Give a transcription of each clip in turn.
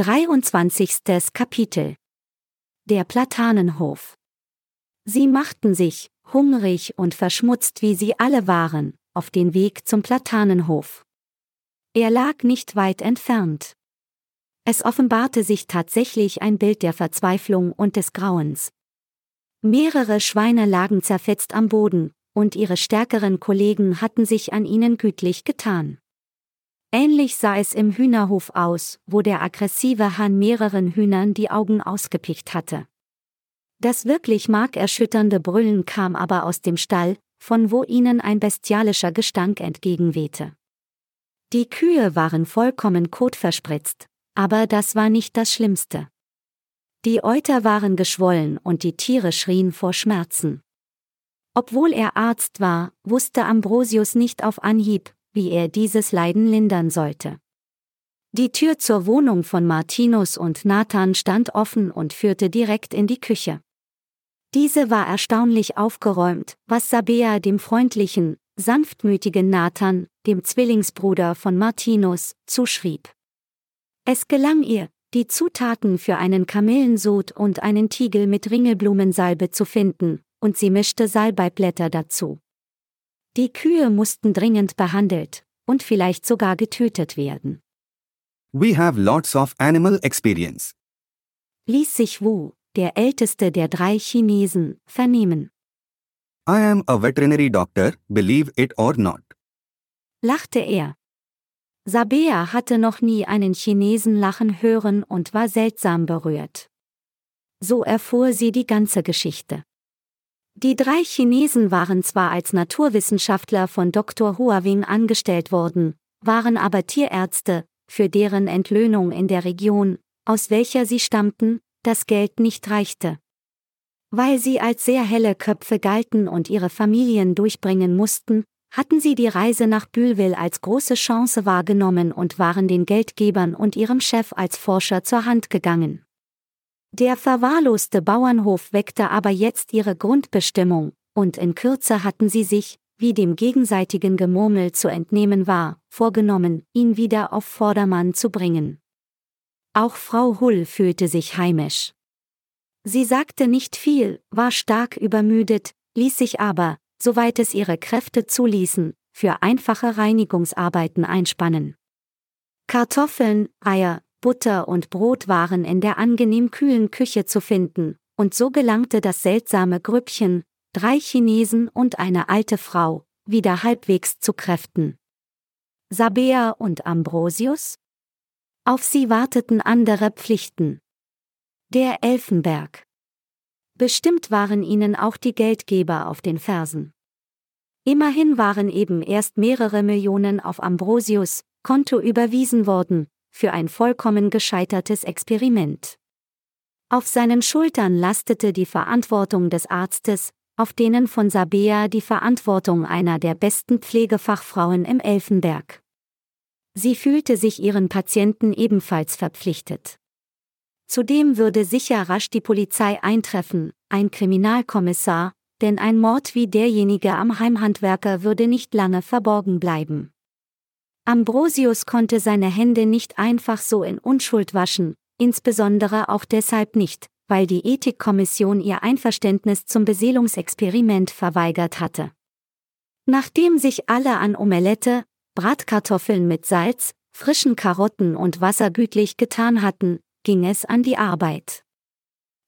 23. Kapitel Der Platanenhof Sie machten sich, hungrig und verschmutzt wie sie alle waren, auf den Weg zum Platanenhof. Er lag nicht weit entfernt. Es offenbarte sich tatsächlich ein Bild der Verzweiflung und des Grauens. Mehrere Schweine lagen zerfetzt am Boden, und ihre stärkeren Kollegen hatten sich an ihnen gütlich getan. Ähnlich sah es im Hühnerhof aus, wo der aggressive Hahn mehreren Hühnern die Augen ausgepickt hatte. Das wirklich markerschütternde Brüllen kam aber aus dem Stall, von wo ihnen ein bestialischer Gestank entgegenwehte. Die Kühe waren vollkommen kotverspritzt, aber das war nicht das Schlimmste. Die Euter waren geschwollen und die Tiere schrien vor Schmerzen. Obwohl er Arzt war, wusste Ambrosius nicht auf Anhieb, wie er dieses Leiden lindern sollte. Die Tür zur Wohnung von Martinus und Nathan stand offen und führte direkt in die Küche. Diese war erstaunlich aufgeräumt, was Sabea dem freundlichen, sanftmütigen Nathan, dem Zwillingsbruder von Martinus, zuschrieb. Es gelang ihr, die Zutaten für einen Kamillensud und einen Tiegel mit Ringelblumensalbe zu finden, und sie mischte Salbeiblätter dazu. Die Kühe mussten dringend behandelt und vielleicht sogar getötet werden. We have lots of animal experience. Ließ sich Wu, der älteste der drei Chinesen, vernehmen. I am a veterinary doctor, believe it or not. Lachte er. Sabea hatte noch nie einen Chinesen lachen hören und war seltsam berührt. So erfuhr sie die ganze Geschichte. Die drei Chinesen waren zwar als Naturwissenschaftler von Dr. Huawing angestellt worden, waren aber Tierärzte, für deren Entlöhnung in der Region, aus welcher sie stammten, das Geld nicht reichte. Weil sie als sehr helle Köpfe galten und ihre Familien durchbringen mussten, hatten sie die Reise nach Bülwil als große Chance wahrgenommen und waren den Geldgebern und ihrem Chef als Forscher zur Hand gegangen. Der verwahrloste Bauernhof weckte aber jetzt ihre Grundbestimmung, und in Kürze hatten sie sich, wie dem gegenseitigen Gemurmel zu entnehmen war, vorgenommen, ihn wieder auf Vordermann zu bringen. Auch Frau Hull fühlte sich heimisch. Sie sagte nicht viel, war stark übermüdet, ließ sich aber, soweit es ihre Kräfte zuließen, für einfache Reinigungsarbeiten einspannen. Kartoffeln, Eier, Butter und Brot waren in der angenehm kühlen Küche zu finden, und so gelangte das seltsame Grüppchen, drei Chinesen und eine alte Frau, wieder halbwegs zu Kräften. Sabea und Ambrosius? Auf sie warteten andere Pflichten. Der Elfenberg. Bestimmt waren ihnen auch die Geldgeber auf den Fersen. Immerhin waren eben erst mehrere Millionen auf Ambrosius Konto überwiesen worden, für ein vollkommen gescheitertes Experiment. Auf seinen Schultern lastete die Verantwortung des Arztes, auf denen von Sabea die Verantwortung einer der besten Pflegefachfrauen im Elfenberg. Sie fühlte sich ihren Patienten ebenfalls verpflichtet. Zudem würde sicher rasch die Polizei eintreffen, ein Kriminalkommissar, denn ein Mord wie derjenige am Heimhandwerker würde nicht lange verborgen bleiben. Ambrosius konnte seine Hände nicht einfach so in Unschuld waschen, insbesondere auch deshalb nicht, weil die Ethikkommission ihr Einverständnis zum Beseelungsexperiment verweigert hatte. Nachdem sich alle an Omelette, Bratkartoffeln mit Salz, frischen Karotten und Wasser gütlich getan hatten, ging es an die Arbeit.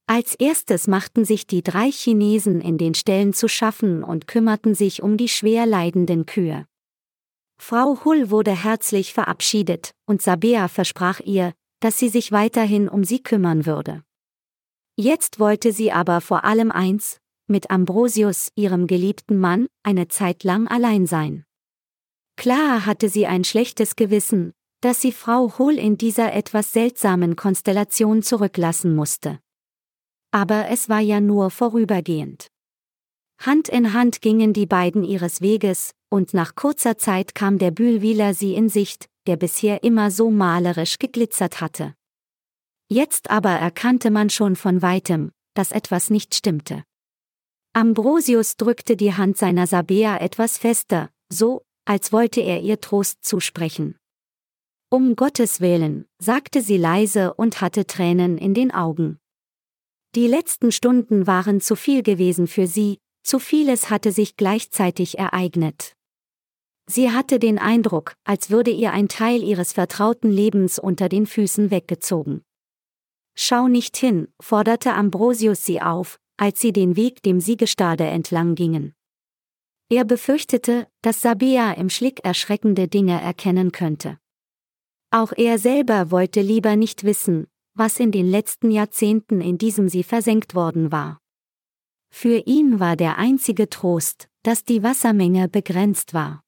Als erstes machten sich die drei Chinesen in den Ställen zu schaffen und kümmerten sich um die schwer leidenden Kühe. Frau Hull wurde herzlich verabschiedet, und Sabea versprach ihr, dass sie sich weiterhin um sie kümmern würde. Jetzt wollte sie aber vor allem eins, mit Ambrosius, ihrem geliebten Mann, eine Zeit lang allein sein. Klar hatte sie ein schlechtes Gewissen, dass sie Frau Hull in dieser etwas seltsamen Konstellation zurücklassen musste. Aber es war ja nur vorübergehend. Hand in Hand gingen die beiden ihres Weges, und nach kurzer Zeit kam der Bühlwiler sie in Sicht, der bisher immer so malerisch geglitzert hatte. Jetzt aber erkannte man schon von weitem, dass etwas nicht stimmte. Ambrosius drückte die Hand seiner Sabea etwas fester, so, als wollte er ihr Trost zusprechen. Um Gottes Willen, sagte sie leise und hatte Tränen in den Augen. Die letzten Stunden waren zu viel gewesen für sie, zu vieles hatte sich gleichzeitig ereignet. Sie hatte den Eindruck, als würde ihr ein Teil ihres vertrauten Lebens unter den Füßen weggezogen. Schau nicht hin, forderte Ambrosius sie auf, als sie den Weg dem Siegestade entlang gingen. Er befürchtete, dass Sabea im Schlick erschreckende Dinge erkennen könnte. Auch er selber wollte lieber nicht wissen, was in den letzten Jahrzehnten in diesem See versenkt worden war. Für ihn war der einzige Trost, dass die Wassermenge begrenzt war.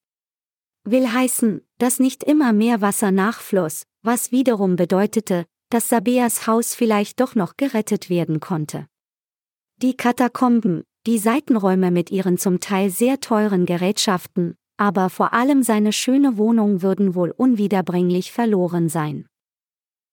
Will heißen, dass nicht immer mehr Wasser nachfloss, was wiederum bedeutete, dass Sabeas Haus vielleicht doch noch gerettet werden konnte. Die Katakomben, die Seitenräume mit ihren zum Teil sehr teuren Gerätschaften, aber vor allem seine schöne Wohnung würden wohl unwiederbringlich verloren sein.